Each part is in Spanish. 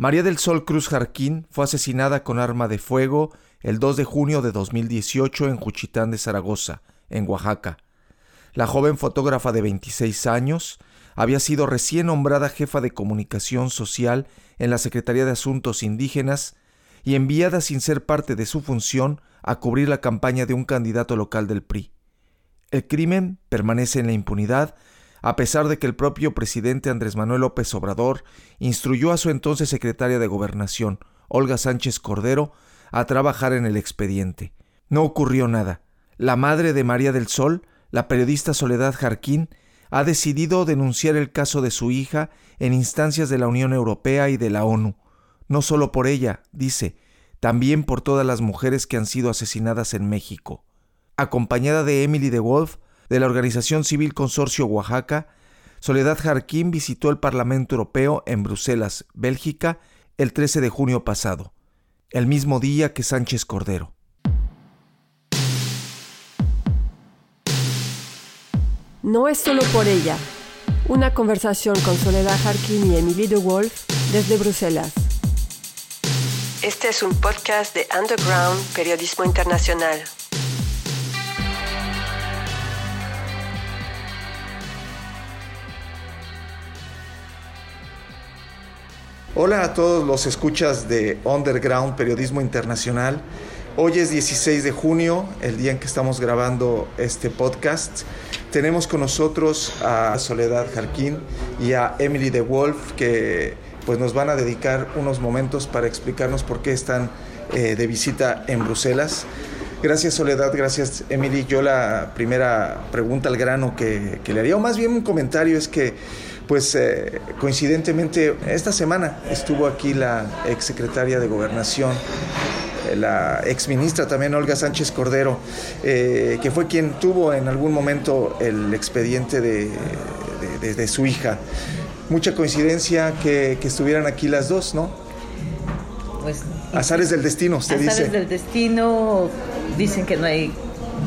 María del Sol Cruz Jarquín fue asesinada con arma de fuego el 2 de junio de 2018 en Juchitán de Zaragoza, en Oaxaca. La joven fotógrafa de 26 años había sido recién nombrada jefa de comunicación social en la Secretaría de Asuntos Indígenas y enviada sin ser parte de su función a cubrir la campaña de un candidato local del PRI. El crimen permanece en la impunidad a pesar de que el propio presidente Andrés Manuel López Obrador instruyó a su entonces secretaria de Gobernación, Olga Sánchez Cordero, a trabajar en el expediente. No ocurrió nada. La madre de María del Sol, la periodista Soledad Jarquín, ha decidido denunciar el caso de su hija en instancias de la Unión Europea y de la ONU. No solo por ella, dice, también por todas las mujeres que han sido asesinadas en México. Acompañada de Emily de Wolf, de la organización civil Consorcio Oaxaca, Soledad Jarquín visitó el Parlamento Europeo en Bruselas, Bélgica, el 13 de junio pasado, el mismo día que Sánchez Cordero. No es solo por ella. Una conversación con Soledad Jarquín y Emily de Wolf desde Bruselas. Este es un podcast de Underground Periodismo Internacional. Hola a todos los escuchas de Underground Periodismo Internacional. Hoy es 16 de junio, el día en que estamos grabando este podcast. Tenemos con nosotros a Soledad Jarquín y a Emily de Wolf que pues nos van a dedicar unos momentos para explicarnos por qué están eh, de visita en Bruselas. Gracias Soledad, gracias Emily. Yo la primera pregunta al grano que, que le haría, o más bien un comentario, es que pues eh, coincidentemente esta semana estuvo aquí la ex secretaria de Gobernación, eh, la ex ministra también Olga Sánchez Cordero, eh, que fue quien tuvo en algún momento el expediente de, su hija. Mucha coincidencia que, estuvieran aquí las dos, ¿no? Pues, azares del destino, usted dice. Azares del destino, dicen que no hay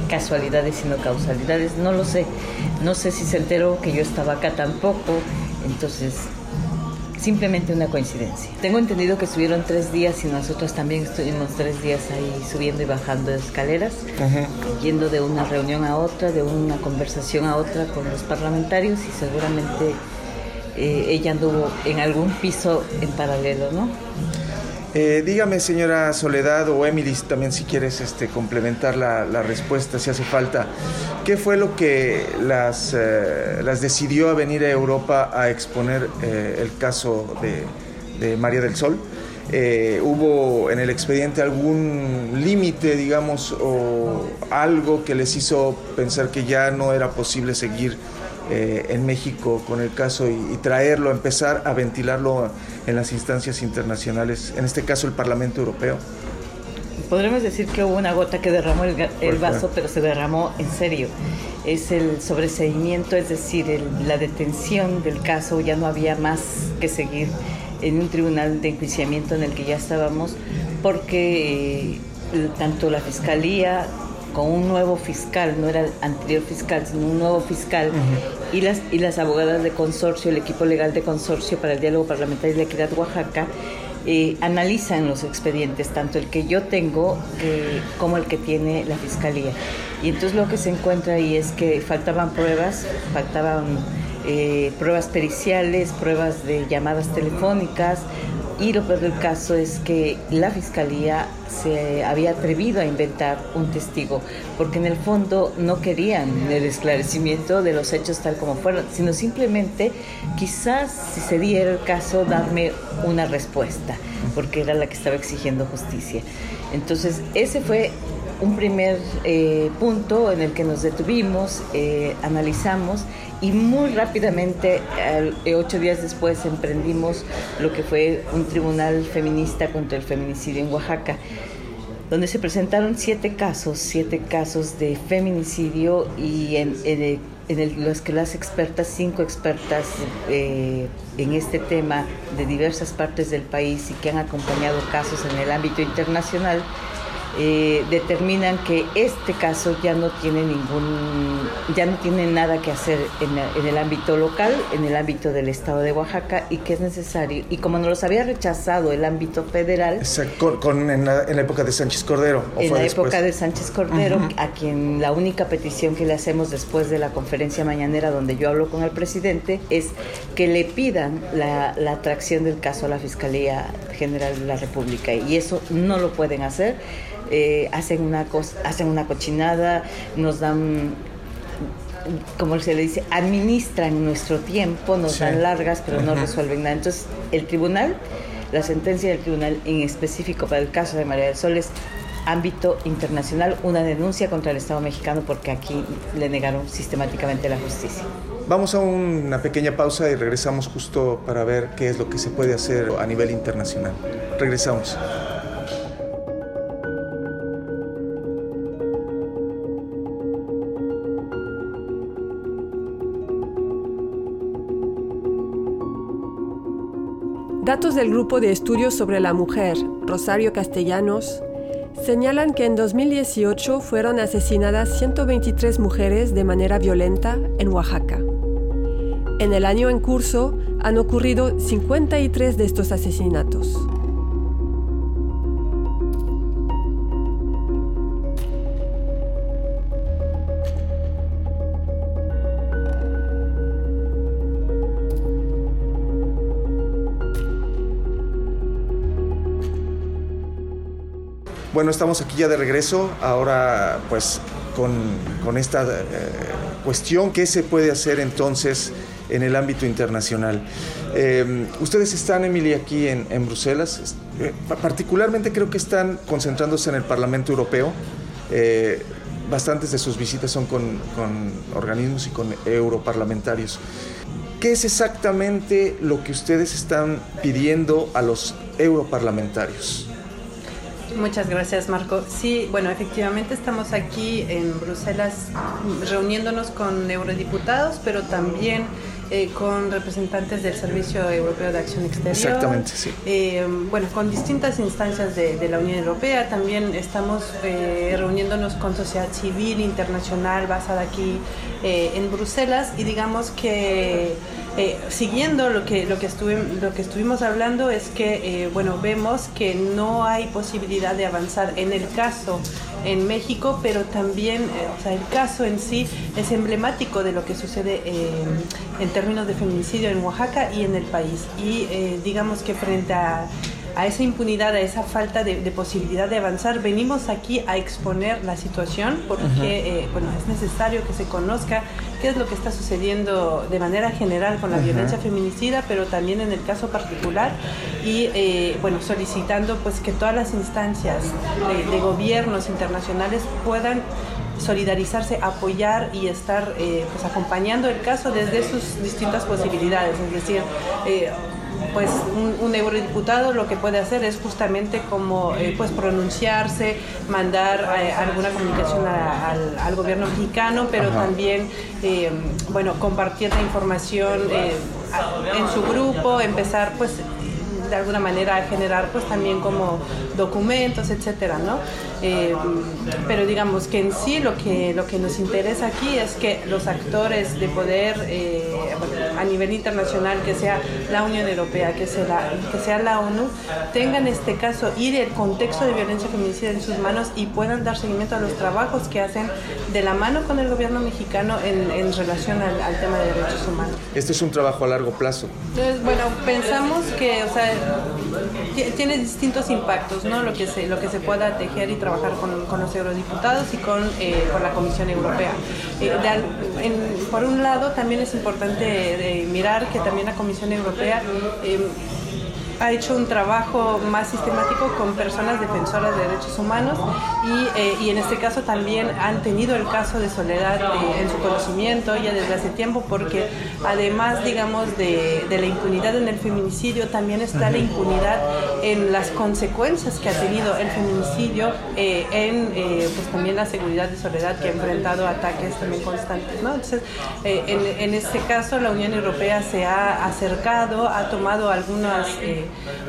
casualidades sino causalidades, no lo sé. No sé si se enteró que yo estaba acá tampoco, entonces simplemente una coincidencia. Tengo entendido que estuvieron tres días y nosotros también estuvimos tres días ahí subiendo y bajando escaleras, yendo de una reunión a otra, de una conversación a otra con los parlamentarios y seguramente eh, ella anduvo en algún piso en paralelo, ¿no? Eh, dígame, señora Soledad o Emily, también si quieres este, complementar la, respuesta, si hace falta, ¿qué fue lo que las, eh, las decidió a venir a Europa a exponer eh, el caso de, María del Sol? ¿Hubo en el expediente algún límite, digamos, o algo que les hizo pensar que ya no era posible seguir eh, en México con el caso y, traerlo, empezar a ventilarlo en las instancias internacionales, en este caso el Parlamento Europeo? Podremos decir que hubo una gota que derramó el, vaso, pero se derramó en serio. Es el sobreseimiento, es decir, la detención del caso, ya no había más que seguir en un tribunal de enjuiciamiento en el que ya estábamos, porque eh, tanto la Fiscalía con un nuevo fiscal, no era el anterior fiscal, sino un nuevo fiscal, y, las, y las abogadas de consorcio, el equipo legal de consorcio para el diálogo parlamentario de la equidad Oaxaca, eh, analizan los expedientes, tanto el que yo tengo eh, como el que tiene la fiscalía. Y entonces lo que se encuentra ahí es que faltaban pruebas, faltaban eh, pruebas periciales, pruebas de llamadas telefónicas, y lo peor del caso es que la fiscalía se había atrevido a inventar un testigo, porque en el fondo no querían el esclarecimiento de los hechos tal como fueron, sino simplemente quizás si se diera el caso darme una respuesta, porque era la que estaba exigiendo justicia. Entonces ese fue un primer eh, punto en el que nos detuvimos, eh, analizamos y muy rápidamente, eh, ocho días después, emprendimos lo que fue un tribunal feminista contra el feminicidio en Oaxaca, donde se presentaron siete casos, siete casos de feminicidio y en, los que las expertas, cinco expertas eh, en este tema de diversas partes del país y que han acompañado casos en el ámbito internacional, eh, determinan que este caso ya no tiene ningún, ya no tiene nada que hacer en, el ámbito local, en el ámbito del Estado de Oaxaca y que es necesario. Y como nos los había rechazado el ámbito federal. con, en, la, época de Sánchez Cordero. en la época de Sánchez Cordero, a quien la única petición que le hacemos después de la conferencia mañanera donde yo hablo con el presidente es que le pidan la, la atracción del caso a la Fiscalía General de la República. Y eso no lo pueden hacer eh, hacen, una hacen una cochinada, nos dan como se le dice, administran nuestro tiempo, nos dan largas, pero no resuelven nada. Entonces, el tribunal, la sentencia del tribunal en específico para el caso de María del Sol es ámbito internacional, una denuncia contra el Estado mexicano porque aquí le negaron sistemáticamente la justicia. Vamos a una pequeña pausa y regresamos justo para ver qué es lo que se puede hacer a nivel internacional. Regresamos. Datos del Grupo de Estudios sobre la Mujer, Rosario Castellanos, señalan que en 2018 fueron asesinadas 123 mujeres de manera violenta en Oaxaca. En el año en curso han ocurrido 53 de estos asesinatos. Bueno, estamos aquí ya de regreso, ahora pues con, esta eh, cuestión, ¿qué se puede hacer entonces en el ámbito internacional? Eh, ustedes están, Emily, aquí en, Bruselas, eh, particularmente creo que están concentrándose en el Parlamento Europeo. bastantes de sus visitas son con, con organismos y con europarlamentarios. ¿Qué es exactamente lo que ustedes están pidiendo a los europarlamentarios? Muchas gracias, Marco. Sí, bueno, efectivamente estamos aquí en Bruselas reuniéndonos con eurodiputados, pero también eh, con representantes del Servicio Europeo de Acción Exterior. Exactamente, sí. Eh, bueno, con distintas instancias de, la Unión Europea. También estamos eh, reuniéndonos con sociedad civil internacional basada aquí en Bruselas y digamos que eh, siguiendo lo que, lo, que lo que estuvimos hablando es que, eh, bueno, vemos que no hay posibilidad de avanzar en el caso en México, pero también, eh, o sea, el caso en sí es emblemático de lo que sucede en términos de feminicidio en Oaxaca y en el país. Y digamos que frente a a esa impunidad, a esa falta de, posibilidad de avanzar, venimos aquí a exponer la situación porque eh, bueno, es necesario que se conozca qué es lo que está sucediendo de manera general con la violencia feminicida, pero también en el caso particular y eh, bueno, solicitando pues que todas las instancias de, gobiernos internacionales puedan solidarizarse, apoyar y estar eh, pues acompañando el caso desde sus distintas posibilidades, es decir, pues un, eurodiputado lo que puede hacer es justamente como eh, pues pronunciarse, mandar eh, alguna comunicación al, gobierno mexicano, pero también eh, bueno compartir la información en su grupo, empezar pues de alguna manera a generar pues también como documentos, etcétera, ¿no? Eh, pero digamos que en sí lo que, lo que nos interesa aquí es que los actores de poder eh, a nivel internacional, que sea la Unión Europea, que sea la, que sea la ONU, tengan este caso y el contexto de violencia feminicida en sus manos y puedan dar seguimiento a los trabajos que hacen de la mano con el gobierno mexicano en, en relación al, al, tema de derechos humanos. Este es un trabajo a largo plazo. Entonces, bueno, pensamos que o sea, tiene distintos impactos, ¿no? Lo que se, lo que se pueda tejer y trabajar con, los eurodiputados y con, eh, con, la Comisión Europea. Eh, por un lado, también es importante mirar que también la Comisión Europea eh, ha hecho un trabajo más sistemático con personas defensoras de derechos humanos y, eh, y en este caso también han tenido el caso de Soledad eh, en su conocimiento ya desde hace tiempo porque además digamos de, de, la impunidad en el feminicidio también está la impunidad en las consecuencias que ha tenido el feminicidio eh, en pues también la seguridad de Soledad que ha enfrentado ataques también constantes ¿no? entonces en, en, este caso la Unión Europea se ha acercado ha tomado algunas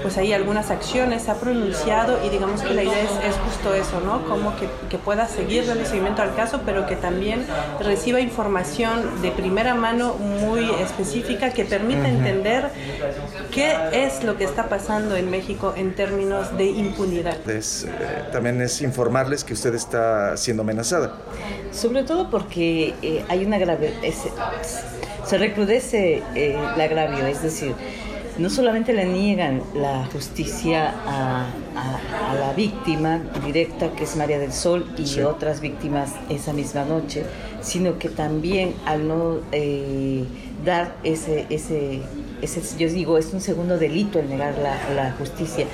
pues ahí algunas acciones, se ha pronunciado y digamos que la idea es, justo eso, ¿no? Como que, que pueda seguir dando seguimiento al caso, pero que también reciba información de primera mano muy específica que permita entender qué es lo que está pasando en México en términos de impunidad. Eh, también es informarles que usted está siendo amenazada. Sobre todo porque eh, hay una grave, se recrudece eh, el agravio, es decir, no solamente le niegan la justicia a, la víctima directa, que es María del Sol, y otras víctimas esa misma noche, sino que también al no eh, dar ese, ese, ese, yo digo, es un segundo delito el negar la, justicia,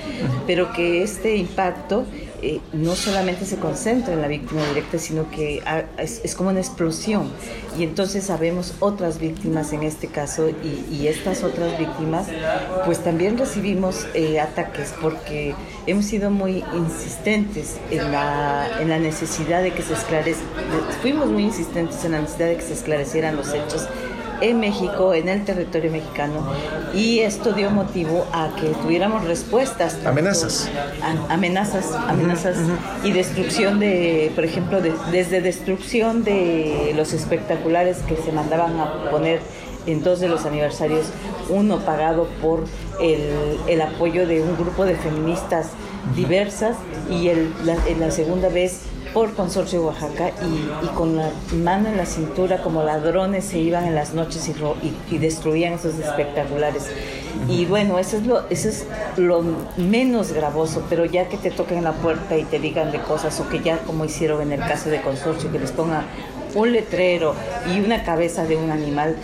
pero que este impacto eh, no solamente se concentra en la víctima directa, sino que es, como una explosión. Y entonces sabemos otras víctimas en este caso y, estas otras víctimas, pues también recibimos eh, ataques porque hemos sido muy insistentes en la, en la necesidad de que se esclarezcan, fuimos muy insistentes en la necesidad de que se esclarecieran los hechos en México, en el territorio mexicano, y esto dio motivo a que tuviéramos respuestas. Amenazas. amenazas, amenazas y destrucción de, por ejemplo, desde destrucción de los espectaculares que se mandaban a poner en dos de los aniversarios, uno pagado por el, el apoyo de un grupo de feministas diversas y el, la, en la segunda vez por Consorcio Oaxaca y, con la mano en la cintura como ladrones se iban en las noches y, y, destruían esos espectaculares. Y bueno, eso es, lo, eso es lo menos gravoso, pero ya que te toquen la puerta y te digan de cosas, o que ya como hicieron en el caso de Consorcio, que les ponga un letrero y una cabeza de un animal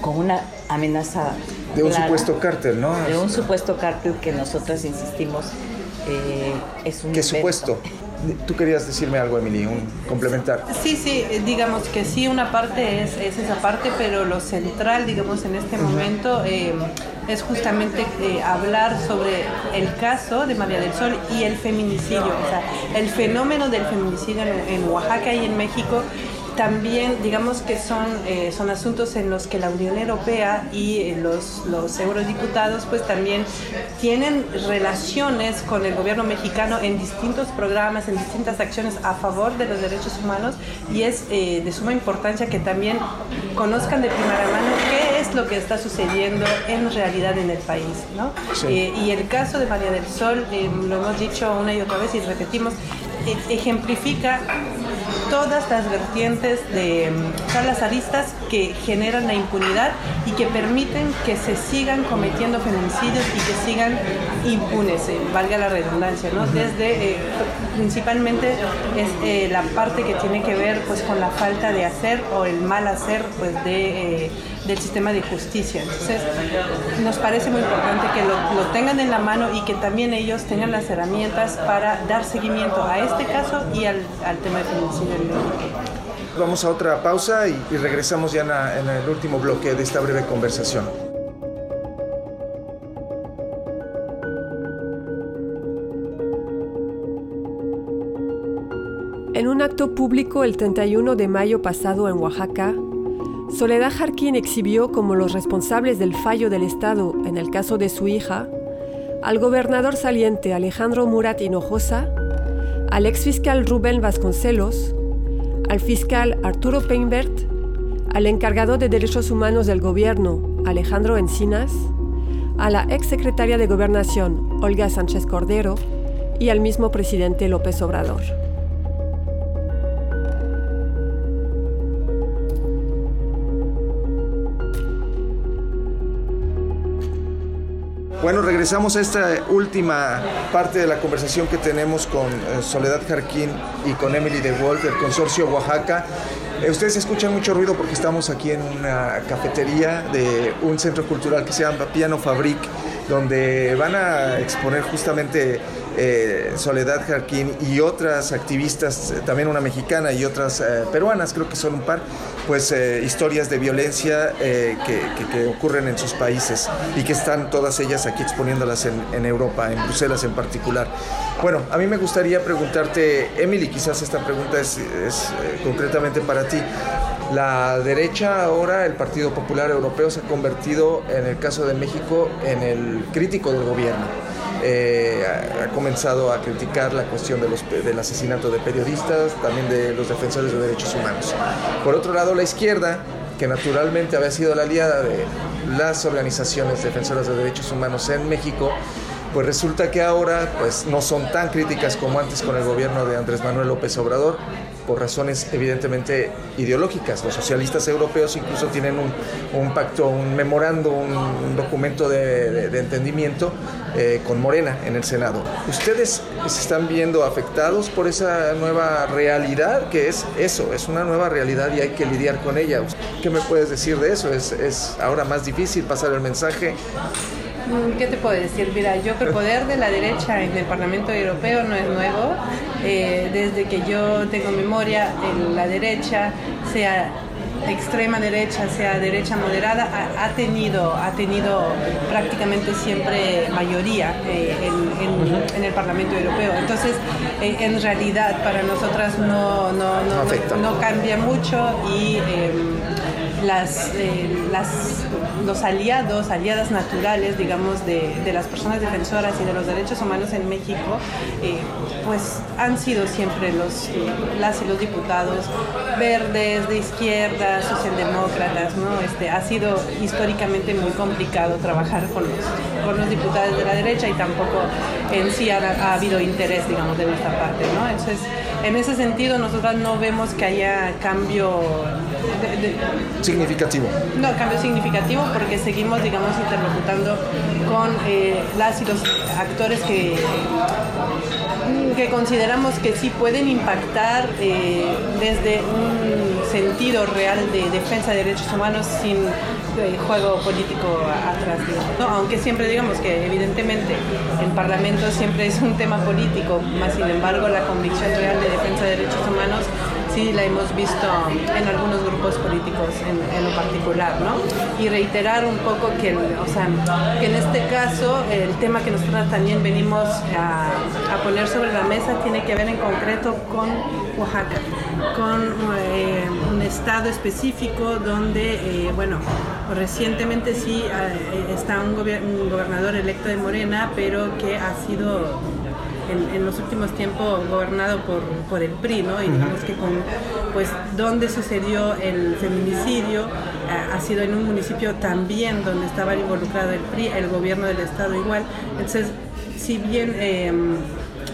con una amenaza. De un supuesto cártel, ¿no? De un supuesto cártel que nosotras insistimos eh, es un... ¿Qué supuesto? Tú querías decirme algo, Emily, un complementar. Sí, sí, eh, digamos que sí, una parte es, esa parte, pero lo central, digamos, en este momento eh, es justamente eh, hablar sobre el caso de María del Sol y el feminicidio, o sea, el fenómeno del feminicidio en Oaxaca y en México también digamos que son, eh, son asuntos en los que la Unión Europea y eh, los, los eurodiputados pues también tienen relaciones con el gobierno mexicano en distintos programas, en distintas acciones a favor de los derechos humanos y es eh, de suma importancia que también conozcan de primera mano qué es lo que está sucediendo en realidad en el país. ¿no? y el caso de María del Sol, lo hemos dicho una y otra vez y repetimos, e, ejemplifica todas las vertientes de mm, todas las aristas que generan la impunidad y que permiten que se sigan cometiendo feminicidios y que sigan impunes, eh, valga la redundancia, ¿no? Desde eh, principalmente es eh, la parte que tiene que ver pues con la falta de hacer o el mal hacer pues de del sistema de justicia. Entonces, nos parece muy importante que lo, tengan en la mano y que también ellos tengan las herramientas para dar seguimiento a este caso y al, tema de feminicidio Vamos a otra pausa y, regresamos ya en, en el último bloque de esta breve conversación. En un acto público el 31 de mayo pasado en Oaxaca, Soledad Jarquín exhibió como los responsables del fallo del Estado en el caso de su hija al gobernador saliente Alejandro Murat Hinojosa, al exfiscal Rubén Vasconcelos, al fiscal Arturo Peinbert, al encargado de Derechos Humanos del gobierno Alejandro Encinas, a la exsecretaria de Gobernación Olga Sánchez Cordero y al mismo presidente López Obrador. Bueno, regresamos a esta última parte de la conversación que tenemos con eh, Soledad Jarquín y con Emily de Wolf del Consorcio Oaxaca. Eh, ustedes escuchan mucho ruido porque estamos aquí en una cafetería de un centro cultural que se llama Piano Fabric, donde van a exponer justamente eh, Soledad Jarquín y otras activistas, eh, también una mexicana y otras eh, peruanas, creo que son un par, pues historias de violencia que, ocurren en sus países y que están todas ellas aquí exponiéndolas en, Europa, en Bruselas en particular. Bueno, a mí me gustaría preguntarte, Emily, quizás esta pregunta es, es concretamente para ti. La derecha ahora, el Partido Popular Europeo, se ha convertido, en el caso de México, en el crítico del gobierno. Eh, ha, comenzado a criticar la cuestión de los, del asesinato de periodistas, también de los defensores de derechos humanos. Por otro lado, la izquierda, que naturalmente había sido la aliada de las organizaciones defensoras de derechos humanos en México, pues resulta que ahora pues no son tan críticas como antes con el gobierno de Andrés Manuel López Obrador por razones evidentemente ideológicas. Los socialistas europeos incluso tienen un, pacto, un memorando, un, documento de, entendimiento eh, con Morena en el Senado. ¿Ustedes se están viendo afectados por esa nueva realidad que es eso, es una nueva realidad y hay que lidiar con ella? ¿Qué me puedes decir de eso? ¿Es, es ahora más difícil pasar el mensaje? ¿Qué te puedo decir? Mira, yo que el poder de la derecha en el Parlamento Europeo no es nuevo. Eh, desde que yo tengo memoria, en la derecha, sea extrema derecha, sea derecha moderada, ha, tenido, ha tenido prácticamente siempre mayoría eh, en, el Parlamento Europeo. Entonces, eh, en realidad para nosotras no, no, no, no cambia mucho y em, las, eh, las, los aliados, aliadas naturales, digamos, de, las personas defensoras y de los derechos humanos en México, eh, pues han sido siempre los, las y los diputados verdes, de izquierda, socialdemócratas, ¿no? Este, ha sido históricamente muy complicado trabajar con los, con los diputados de la derecha y tampoco en sí ha, ha habido interés, digamos, de nuestra parte, ¿no? Entonces, en ese sentido, nosotros no vemos que haya cambio significativo. No, cambio significativo porque seguimos, digamos, interlocutando con eh, las y los actores que, que consideramos que sí pueden impactar eh, desde un sentido real de defensa de derechos humanos sin eh, juego político atrás. ¿no? Aunque siempre digamos que evidentemente el Parlamento siempre es un tema político, más sin embargo la convicción real de defensa de derechos humanos sí la hemos visto en algunos grupos políticos en, lo particular, ¿no? Y reiterar un poco que, o sea, que en este caso el tema que nosotros también venimos a, poner sobre la mesa tiene que ver en concreto con Oaxaca, con eh, un estado específico donde, eh, bueno, recientemente sí eh, está un, un gobernador electo de Morena, pero que ha sido en, los últimos tiempos gobernado por, por el PRI, ¿no? Y digamos que con, pues, donde sucedió el feminicidio eh, ha sido en un municipio también donde estaba involucrado el PRI, el gobierno del Estado igual. Entonces, si bien em,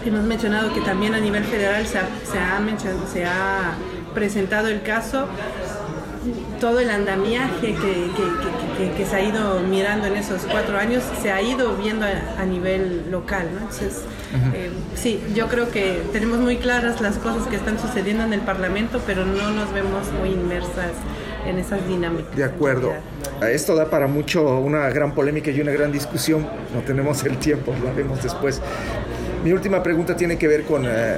hemos mencionado que también a nivel federal se ha, se ha, se ha presentado el caso, todo el andamiaje que, que, se ha ido mirando en esos cuatro años se ha ido viendo a, nivel local. ¿no? Entonces, eh, sí, yo creo que tenemos muy claras las cosas que están sucediendo en el Parlamento, pero no nos vemos muy inmersas en esas dinámicas. De acuerdo. Esto da para mucho, una gran polémica y una gran discusión. No tenemos el tiempo, lo haremos después. Mi última pregunta tiene que ver con, eh,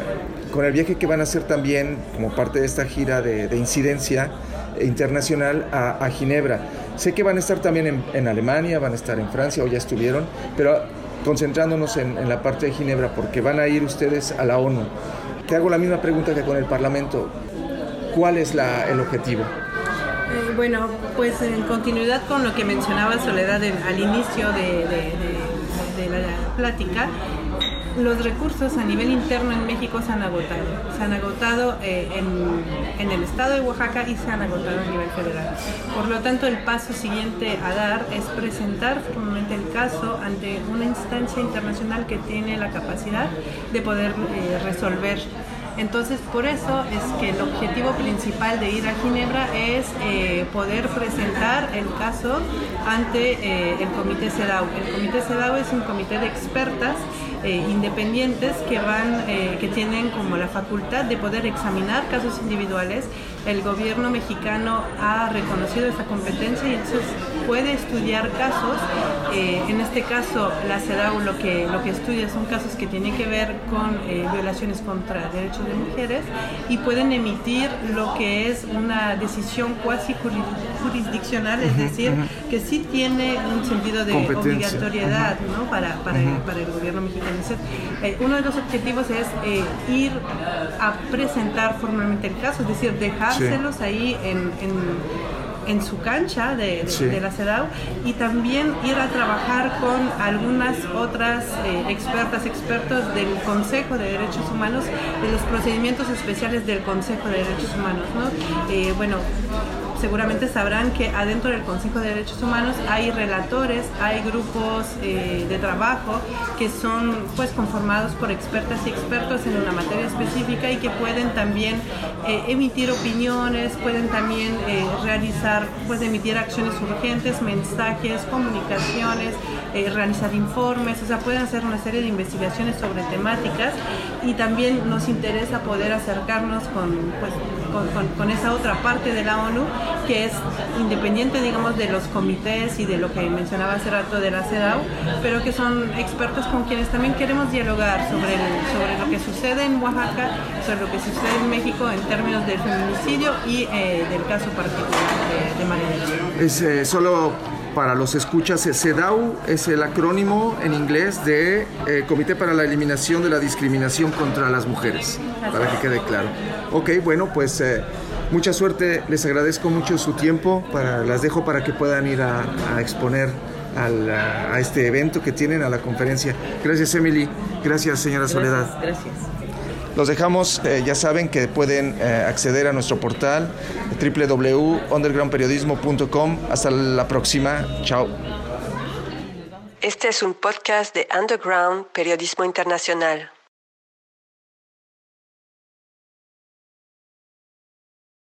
con el viaje que van a hacer también como parte de esta gira de, de incidencia internacional a, Ginebra. Sé que van a estar también en, Alemania, van a estar en Francia o ya estuvieron, pero concentrándonos en, la parte de Ginebra, porque van a ir ustedes a la ONU. Te hago la misma pregunta que con el Parlamento. ¿Cuál es el objetivo? Eh, bueno, pues en continuidad con lo que mencionaba Soledad al inicio de la plática, los recursos a nivel interno en México se han agotado. Se han agotado eh, en, el estado de Oaxaca y se han agotado a nivel federal. Por lo tanto, el paso siguiente a dar es presentar formalmente el caso ante una instancia internacional que tiene la capacidad de poder eh, resolver entonces, por eso es que el objetivo principal de ir a Ginebra es eh, poder presentar el caso ante el Comité CEDAW. El Comité CEDAW es un comité de expertas eh, independientes que van, eh, que tienen como la facultad de poder examinar casos individuales. El gobierno mexicano ha reconocido esa competencia y entonces puede estudiar casos. Eh, en este caso, la CEDAW lo que, lo que estudia son casos que tienen que ver con eh, violaciones contra derechos de mujeres y pueden emitir lo que es una decisión cuasi jurisdiccional, es decir, que sí tiene un sentido de obligatoriedad ¿no? para, para, para, el gobierno mexicano. Eh, uno de los objetivos es ir a presentar formalmente el caso, es decir, dejárselos ahí en, en su cancha de, la CEDAW y también ir a trabajar con algunas otras eh, expertas, expertos del Consejo de Derechos Humanos, de los procedimientos especiales del Consejo de Derechos Humanos. ¿no? Eh, bueno, seguramente sabrán que adentro del Consejo de Derechos Humanos hay relatores, hay grupos eh, de trabajo que son pues conformados por expertas y expertos en una materia específica y que pueden también eh, emitir opiniones, pueden también eh, realizar, pues emitir acciones urgentes, mensajes, comunicaciones, realizar informes, o sea, pueden hacer una serie de investigaciones sobre temáticas y también nos interesa poder acercarnos con, pues, con, con esa otra parte de la ONU que es independiente, digamos, de los comités y de lo que mencionaba hace rato de la CEDAW, pero que son expertos con quienes también queremos dialogar sobre, sobre lo que sucede en Oaxaca, sobre lo que sucede en México en términos del feminicidio y eh, del caso particular de, de María. Es eh, solo para los escuchas, CEDAW es el acrónimo en inglés de eh, Comité para la Eliminación de la Discriminación contra las Mujeres, para que quede claro. Ok, bueno, pues Mucha suerte, les agradezco mucho su tiempo, para, las dejo para que puedan ir a, exponer a, este evento que tienen, a la conferencia. Gracias Emily, gracias señora Soledad. Gracias. Los dejamos, eh, ya saben que pueden eh, acceder a nuestro portal www.undergroundperiodismo.com. Hasta la próxima, chao. Este es un podcast de Underground Periodismo Internacional.